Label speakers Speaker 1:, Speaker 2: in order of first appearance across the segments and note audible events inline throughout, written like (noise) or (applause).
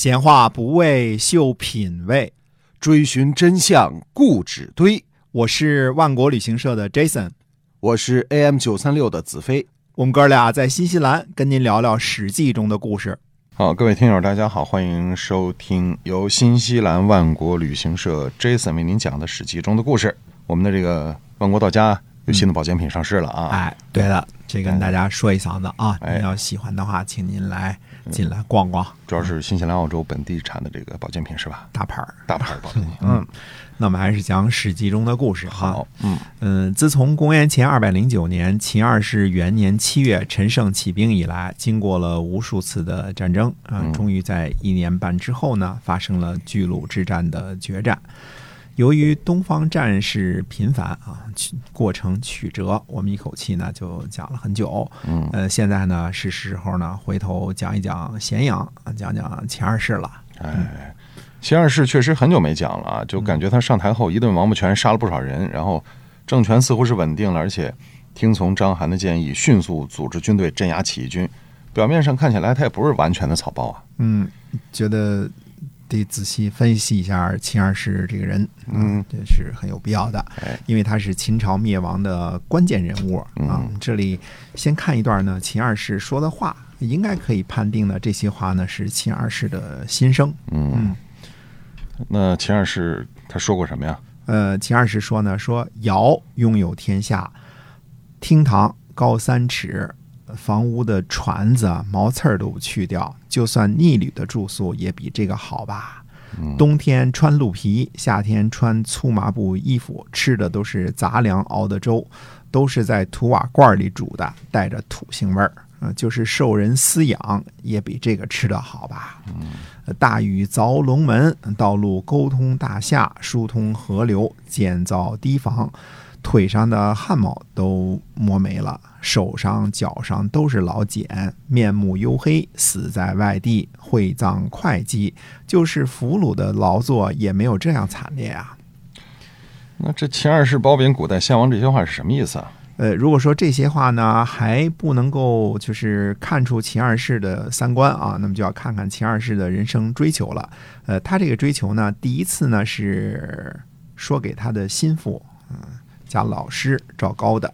Speaker 1: 闲话不为秀品味，
Speaker 2: 追寻真相固执堆。
Speaker 1: 我是万国旅行社的 Jason，
Speaker 2: 我是 AM 九三六的子飞。
Speaker 1: 我们哥俩在新西兰跟您聊聊《史记》中的故事。
Speaker 3: 好，各位听友，大家好，欢迎收听由新西兰万国旅行社 Jason 为您讲的《史记》中的故事。我们的这个万国到家有新的保健品上市了啊！
Speaker 1: 哎，对了，这跟大家说一嗓子啊，
Speaker 3: 哎
Speaker 1: 您要喜欢的话，请您来进来逛逛
Speaker 3: 主要是新西兰、澳洲本地产的这个保健品是吧？
Speaker 1: 大牌儿。
Speaker 3: 大牌儿保健品。(laughs)
Speaker 1: 嗯，那我们还是讲《史记》中的故事哈。
Speaker 3: 好，嗯，
Speaker 1: 嗯，自从公元前二百零九年秦二世元年七月陈胜起兵以来，经过了无数次的战争啊、
Speaker 3: 嗯
Speaker 1: 终于在一年半之后呢，发生了巨鹿之战的决战。由于东方战事频繁啊，过程曲折，我们一口气呢就讲了很久。
Speaker 3: 嗯
Speaker 1: 呃，现在呢是时候呢回头讲一讲咸阳，啊讲讲秦二世了。
Speaker 3: 哎，秦二世确实很久没讲了啊，就感觉他上台后一顿王八拳，杀了不少人，然后政权似乎是稳定了，而且听从章邯的建议，迅速组织军队镇压起义军。表面上看起来他也不是完全的草包啊。
Speaker 1: 嗯，觉得得仔细分析一下秦二世这个人，
Speaker 3: 嗯，
Speaker 1: 这是很有必要的
Speaker 3: 哎，
Speaker 1: 因为他是秦朝灭亡的关键人物啊
Speaker 3: 嗯。
Speaker 1: 这里先看一段呢，秦二世说的话，应该可以判定呢，这些话呢是秦二世的心声。
Speaker 3: 嗯，那秦二世他说过什么呀？
Speaker 1: 呃，秦二世说呢，说尧拥有天下，厅堂高三尺，房屋的椽子啊毛刺儿都不去掉，就算逆旅的住宿也比这个好吧。
Speaker 3: 嗯
Speaker 1: 冬天穿鹿皮，夏天穿粗麻布衣服，吃的都是杂粮熬的粥，都是在土瓦罐里煮的，带着土腥味儿。呃，就是受人饲养，也比这个吃的好吧。呃大禹凿龙门，道路沟通大夏，疏通河流，建造堤防，腿上的汗毛都磨没了，手上脚上都是老茧，面目黝黑，死在外地，会葬会稽，就是俘虏的劳作也没有这样惨烈啊。
Speaker 3: 那这秦二世褒贬古代先王这些话是什么意思啊？
Speaker 1: 呃，如果说这些话呢还不能够就是看出秦二世的三观啊，那么就要看看秦二世的人生追求了。呃，他这个追求呢，第一次呢是说给他的心腹，嗯、加老师赵高的。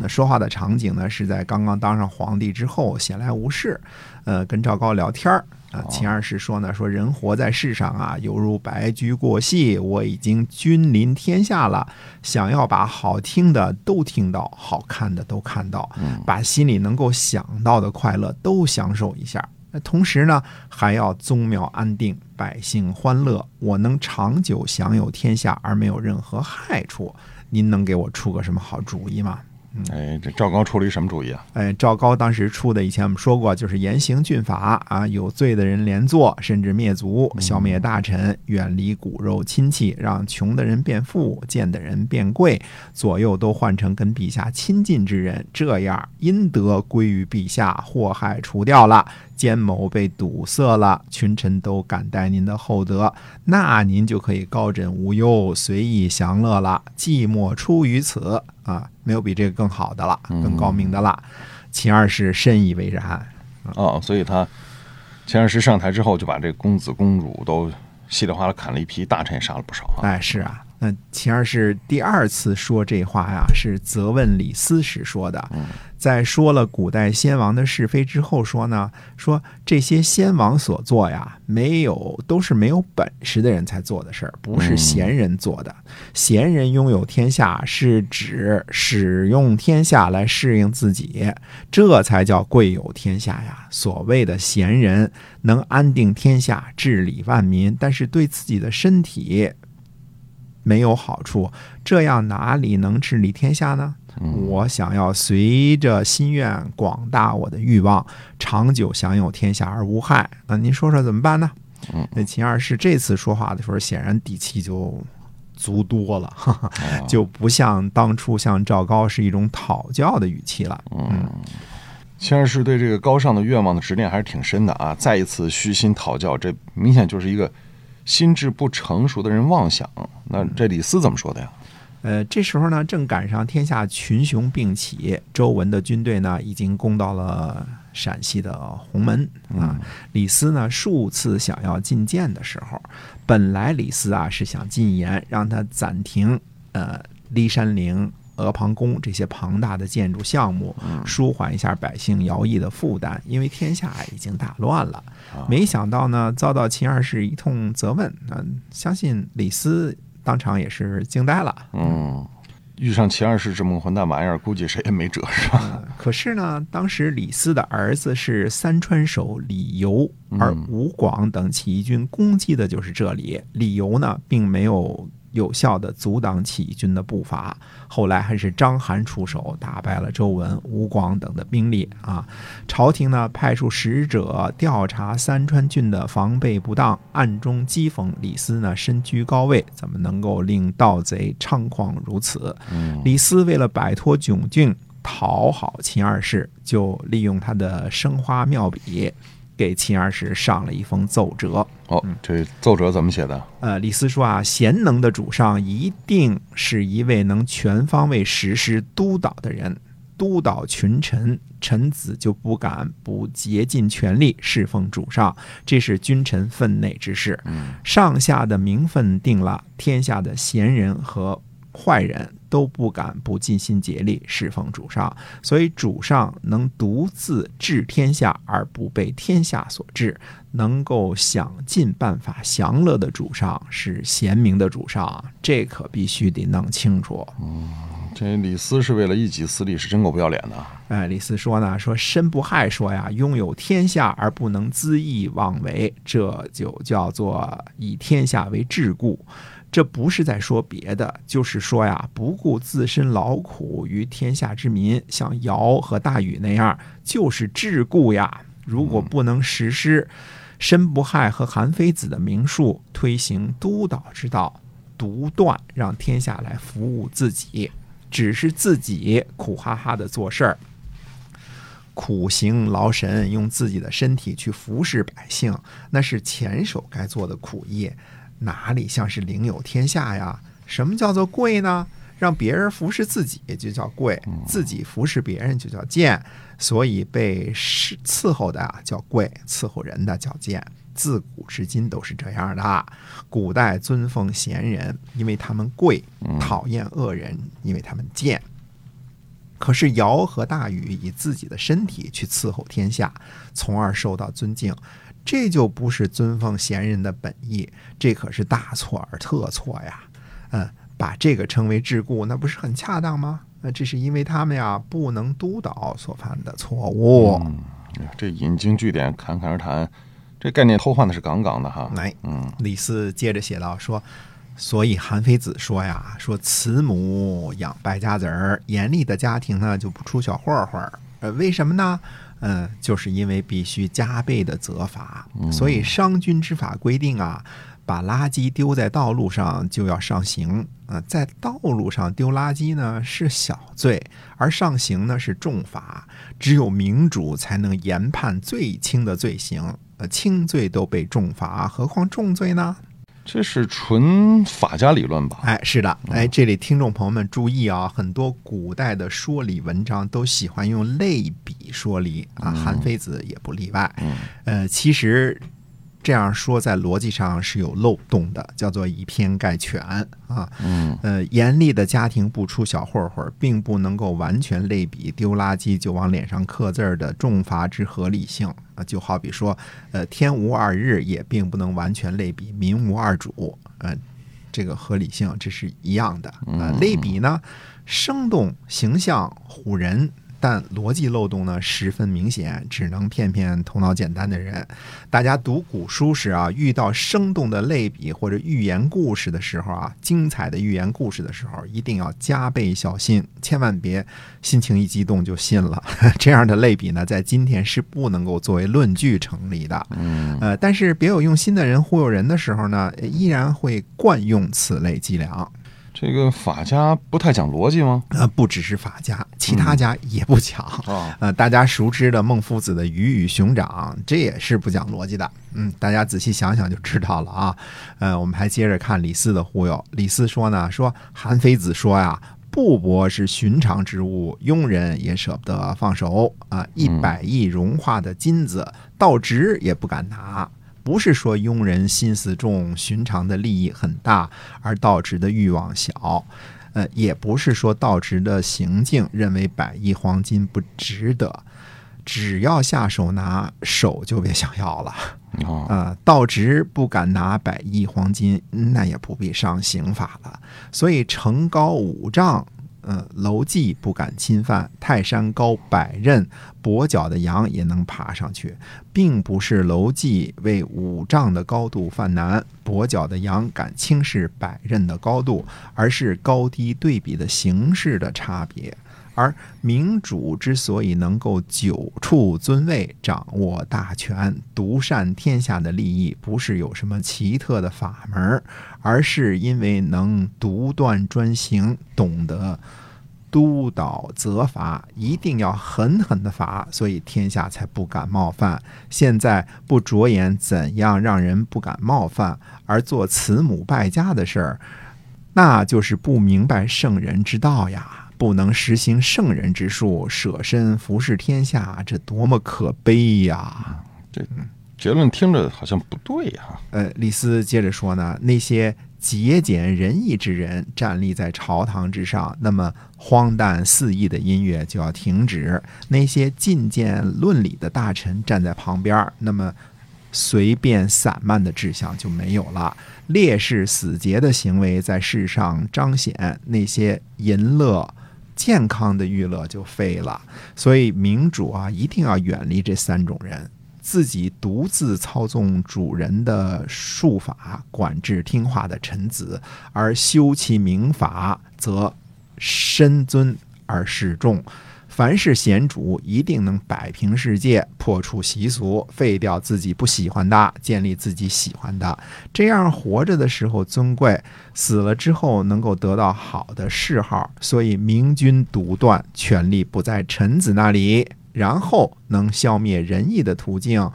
Speaker 1: 那说话的场景呢是在刚刚当上皇帝之后，闲来无事，呃，跟赵高聊天儿。啊，秦二世说呢，说人活在世上啊，犹如白驹过隙，我已经君临天下了，想要把好听的都听到，好看的都看到，把心里能够想到的快乐都享受一下。那同时呢，还要宗庙安定，百姓欢乐，我能长久享有天下而没有任何害处。您能给我出个什么好主意吗？
Speaker 3: 哎，这赵高出了一什么主意啊？
Speaker 1: 哎，赵高当时出的，以前我们说过，就是严刑峻法啊，有罪的人连坐，甚至灭族，消灭大臣，远离骨肉亲戚，让穷的人变富，贱的人变贵，左右都换成跟陛下亲近之人，这样阴德归于陛下，祸害除掉了，奸谋被堵塞了，群臣都感戴您的厚德，那您就可以高枕无忧，随意享乐了，寂寞出于此啊，没有比这个更好的了，更高明的了。秦二世深以为然。
Speaker 3: 哦，所以他秦二世上台之后，就把这公子公主都稀里哗啦砍了一批，大臣也杀了不少啊。
Speaker 1: 哎，是啊，那秦二世第二次说这话呀，是责问李斯时说的。在说了古代先王的是非之后，说呢，说这些先王所做呀，没有都是没有本事的人才做的事儿，不是贤人做的。贤人拥有天下，是指使用天下来适应自己，这才叫贵有天下呀。所谓的贤人，能安定天下，治理万民，但是对自己的身体没有好处，这样哪里能治理天下呢？我想要随着心愿广大我的欲望，长久享有天下而无害。那您说说怎么办呢？那秦二世这次说话的时候，显然底气就足多了，哈 (laughs) 哈，就不像当初向赵高是一种讨教的语气了。嗯，
Speaker 3: 秦二世对这个高尚的愿望的执念还是挺深的啊！再一次虚心讨教，这明显就是一个心智不成熟的人妄想。那这李斯怎么说的呀？
Speaker 1: 呃，这时候呢，正赶上天下群雄并起，周文的军队呢已经攻到了陕西的鸿门啊。李斯呢数次想要进谏的时候，本来李斯啊是想进言让他暂停呃骊山陵。阿房宫这些庞大的建筑项目，舒缓一下百姓徭役的负担，因为天下已经大乱了。没想到呢，遭到秦二世一通责问，嗯，相信李斯当场也是惊呆了。
Speaker 3: 嗯，遇上秦二世这么个混蛋玩意儿，估计谁也没辙，是吧？
Speaker 1: 可是呢，当时李斯的儿子是三川守李由，而吴广等起义军攻击的就是这里。李由呢，并没有。有效的阻挡起义军的步伐，后来还是章邯出手打败了周文、吴广等的兵力啊。朝廷呢派出使者调查三川郡的防备不当，暗中讥讽李斯呢身居高位，怎么能够令盗贼猖狂如此？李斯为了摆脱窘境，讨好秦二世，就利用他的生花妙笔。给秦二世上了一封奏折。
Speaker 3: 哦，这奏折怎么写的？
Speaker 1: 呃，李斯说啊，贤能的主上一定是一位能全方位实施督导的人，督导群臣，臣子就不敢不竭尽全力侍奉主上，这是君臣分内之事。嗯上下的名分定了，天下的贤人和坏人。都不敢不尽心竭力侍奉主上，所以主上能独自治天下而不被天下所治，能够想尽办法享乐的主上是贤明的主上，这可必须得弄清楚。
Speaker 3: 嗯，这李斯是为了一己私利，是真够不要脸的。
Speaker 1: 哎，李斯说呢，说申不害说呀，拥有天下而不能恣意妄为，这就叫做以天下为桎梏。这不是在说别的，就是说呀，不顾自身劳苦于天下之民，像尧和大禹那样，就是桎梏呀。如果不能实施申不害和韩非子的名术，推行督导之道，独断让天下来服务自己，只是自己苦哈哈的做事儿，苦行劳神，用自己的身体去服侍百姓，那是前手该做的苦业。哪里像是领有天下呀？什么叫做贵呢？让别人服侍自己就叫贵，自己服侍别人就叫贱。所以被侍伺候的啊叫贵，伺候人的叫贱。自古至今都是这样的。古代尊奉贤人，因为他们贵；讨厌恶人，因为他们贱。可是尧和大禹以自己的身体去伺候天下，从而受到尊敬。这就不是尊奉贤人的本意，这可是大错而特错呀！嗯，把这个称为桎梏，那不是很恰当吗？那这是因为他们呀不能督导所犯的错误。
Speaker 3: 这引经据典，侃侃而谈，这概念偷换的是杠杠的哈。
Speaker 1: 来，嗯，李斯接着写道说：“所以韩非子说呀，说慈母养败家子儿，严厉的家庭呢就不出小混混。呃，为什么呢？”嗯，就是因为必须加倍的责罚，所以商君之法规定啊，把垃圾丢在道路上就要上刑啊，在道路上丢垃圾呢是小罪，而上刑呢是重罚，只有明主才能严判最轻的罪行，呃，轻罪都被重罚，何况重罪呢？
Speaker 3: 这是纯法家理论吧？
Speaker 1: 哎，是的，哎，这里听众朋友们注意啊，很多古代的说理文章都喜欢用类比说理啊，韩非子也不例外。嗯呃，其实。这样说在逻辑上是有漏洞的，叫做以偏概全啊。
Speaker 3: 嗯，
Speaker 1: 呃，严厉的家庭不出小混混，并不能够完全类比丢垃圾就往脸上刻字的重罚之合理性啊。就好比说，呃，天无二日，也并不能完全类比民无二主，呃，这个合理性这是一样的啊。类比呢，生动形象唬人。但逻辑漏洞呢十分明显，只能骗骗头脑简单的人。大家读古书时啊，遇到生动的类比或者寓言故事的时候啊，精彩的寓言故事的时候，一定要加倍小心，千万别心情一激动就信了。(laughs) 这样的类比呢，在今天是不能够作为论据成立的。
Speaker 3: 嗯，
Speaker 1: 呃，但是别有用心的人忽悠人的时候呢，依然会惯用此类伎俩。
Speaker 3: 这个法家不太讲逻辑吗？
Speaker 1: 呃，不只是法家，其他家也不讲
Speaker 3: 啊。
Speaker 1: 呃，大家熟知的孟夫子的鱼与熊掌，这也是不讲逻辑的。嗯，大家仔细想想就知道了啊。呃，我们还接着看李斯的忽悠。李斯说呢，说韩非子说呀，布帛是寻常之物，庸人也舍不得放手啊！一百亿融化的金子，道直也不敢拿。不是说庸人心思重，寻常的利益很大，而道直的欲望小。呃，也不是说道直的行径认为百亿黄金不值得，只要下手拿，手就别想要了。
Speaker 3: 啊，
Speaker 1: 呃，道直不敢拿百亿黄金，那也不必上刑法了。所以成高五丈，嗯，楼记不敢侵犯；泰山高百仞，跛脚的羊也能爬上去，并不是楼记为五丈的高度犯难，跛脚的羊敢轻视百仞的高度，而是高低对比的形式的差别。而明主之所以能够久处尊位、掌握大权、独善天下的利益，不是有什么奇特的法门，而是因为能独断专行，懂得督导责罚，一定要狠狠的罚，所以天下才不敢冒犯。现在不着眼怎样让人不敢冒犯，而做慈母败家的事儿，那就是不明白圣人之道呀。不能实行圣人之术，舍身服侍天下，这多么可悲呀！
Speaker 3: 这结论听着好像不对呀、
Speaker 1: 呃，李斯接着说呢，那些节俭仁义之人站立在朝堂之上，那么荒诞肆意的音乐就要停止；那些进谏论理的大臣站在旁边，那么随便散漫的志向就没有了。烈士死节的行为在世上彰显，那些淫乐。健康的娱乐就废了，所以民主啊，一定要远离这三种人。自己独自操纵主人的术法，管制听话的臣子，而修其明法，则身尊而示众。凡是贤主，一定能摆平世界，破除习俗，废掉自己不喜欢的，建立自己喜欢的。这样活着的时候尊贵，死了之后能够得到好的谥号。所以明君独断，权力不在臣子那里，然后能消灭仁义的途径。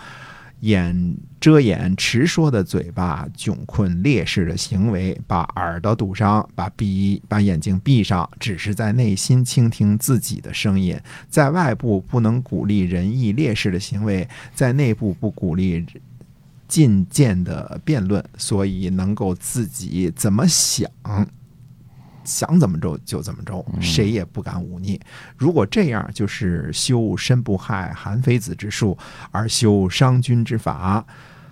Speaker 1: 掩遮掩迟说的嘴巴，窘困烈士的行为，把耳朵堵上，把鼻把眼睛闭上，只是在内心倾听自己的声音，在外部不能鼓励仁义烈士的行为，在内部不鼓励进谏的辩论，所以能够自己怎么想。想怎么着就怎么着，谁也不敢忤逆。如果这样，就是修身不害韩非子之术，而修商君之法。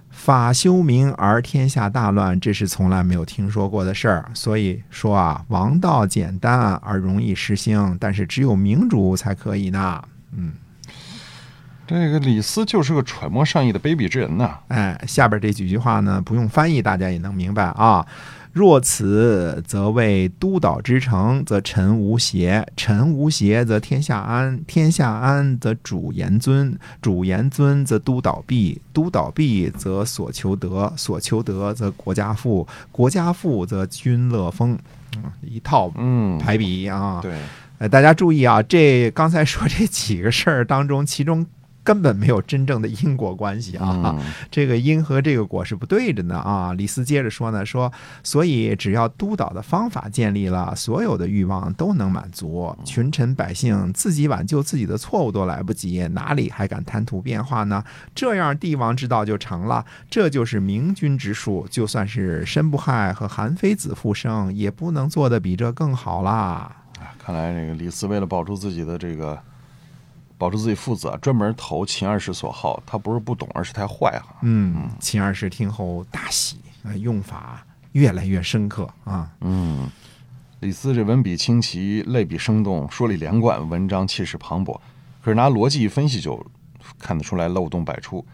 Speaker 1: 法修明而天下大乱，这是从来没有听说过的事儿。所以说啊，王道简单而容易实行，但是只有明主才可以呢。嗯，
Speaker 3: 这个李斯就是个揣摩善意的卑鄙之人呐、
Speaker 1: 哎，下边这几句话呢，不用翻译，大家也能明白啊。若此，则为督导之成，则臣无邪；臣无邪，则天下安；天下安，则主言尊；主言尊，则督导弊；督导弊，则所求得；所求得，则国家富；国家富，则君乐丰。嗯，一套
Speaker 3: 嗯，
Speaker 1: 排比啊。
Speaker 3: 对，
Speaker 1: 呃，大家注意啊，这刚才说这几个事儿当中，其中根本没有真正的因果关系啊。
Speaker 3: 嗯
Speaker 1: 这个因和这个果是不对着呢啊！李斯接着说呢，说所以只要督导的方法建立了，所有的欲望都能满足，群臣百姓自己挽救自己的错误都来不及，哪里还敢贪图变化呢？这样帝王之道就成了，这就是明君之术。就算是申不害和韩非子复生，也不能做得比这更好啦。
Speaker 3: 看来这个李斯为了保住自己的这个，保住自己父子啊，专门投秦二世所好。他不是不懂，而是太坏哈。
Speaker 1: 嗯，秦二世听后大喜，啊用法越来越深刻啊。
Speaker 3: 嗯，李斯这文笔清奇，类比生动，说理连贯，文章气势磅礴。可是拿逻辑一分析，就看得出来漏洞百出。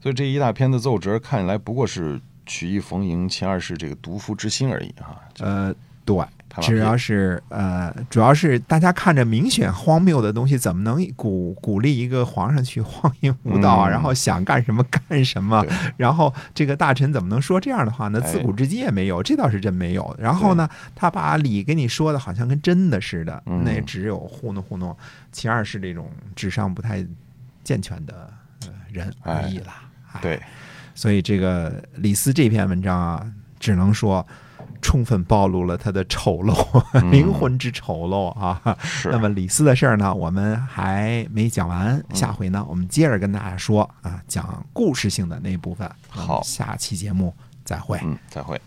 Speaker 3: 所以这一大篇的奏折，看起来不过是曲意逢迎秦二世这个毒夫之心而已啊。
Speaker 1: 呃，对，只要是呃，主要是大家看着明显荒谬的东西，怎么能鼓鼓励一个皇上去 (laughs) 荒淫无道啊？
Speaker 3: 嗯
Speaker 1: 然后想干什么干什么？(laughs) 然后这个大臣怎么能说这样的话呢？
Speaker 3: 哎
Speaker 1: 自古至今也没有，这倒是真没有。然后呢，他把理给你说的好像跟真的似的，
Speaker 3: 嗯
Speaker 1: 那也只有糊弄糊弄其二是这种智商不太健全的呃人而已啦。哎
Speaker 3: 对，
Speaker 1: 所以这个李斯这篇文章啊，只能说充分暴露了他的丑陋，灵魂之丑陋啊。
Speaker 3: 是
Speaker 1: 那么李斯的事儿呢，我们还没讲完，下回呢，我们接着跟大家说啊，讲故事性的那部分。
Speaker 3: 好
Speaker 1: 下期节目再会。
Speaker 3: 嗯，再会。